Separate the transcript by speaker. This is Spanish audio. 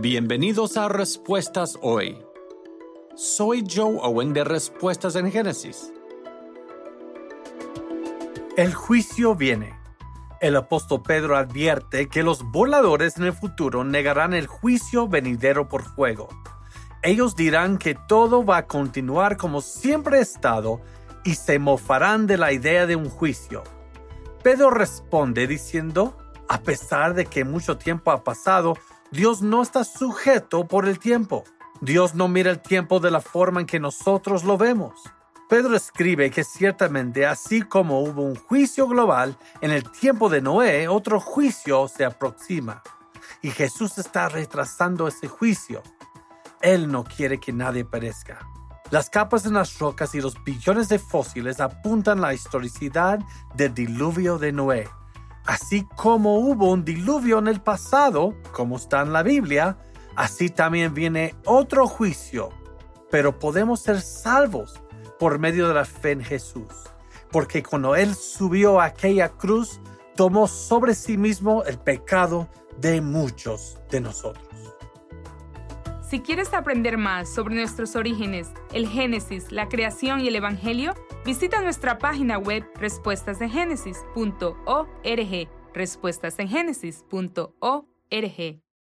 Speaker 1: Bienvenidos a Respuestas Hoy. Soy Joe Owen de Respuestas en Génesis.
Speaker 2: El juicio viene. El apóstol Pedro advierte que los voladores en el futuro negarán el juicio venidero por fuego. Ellos dirán que todo va a continuar como siempre ha estado y se mofarán de la idea de un juicio. Pedro responde diciendo, a pesar de que mucho tiempo ha pasado, Dios no está sujeto por el tiempo. Dios no mira el tiempo de la forma en que nosotros lo vemos. Pedro escribe que ciertamente así como hubo un juicio global en el tiempo de Noé, otro juicio se aproxima. Y Jesús está retrasando ese juicio. Él no quiere que nadie perezca. Las capas en las rocas y los billones de fósiles apuntan la historicidad del diluvio de Noé Así como hubo un diluvio en el pasado, como está en la Biblia, así también viene otro juicio. Pero podemos ser salvos por medio de la fe en Jesús, porque cuando Él subió a aquella cruz, tomó sobre sí mismo el pecado de muchos de nosotros.
Speaker 3: Si quieres aprender más sobre nuestros orígenes, el Génesis, la creación y el Evangelio, visita nuestra página web respuestasengénesis.org. Respuestasengenesis.org.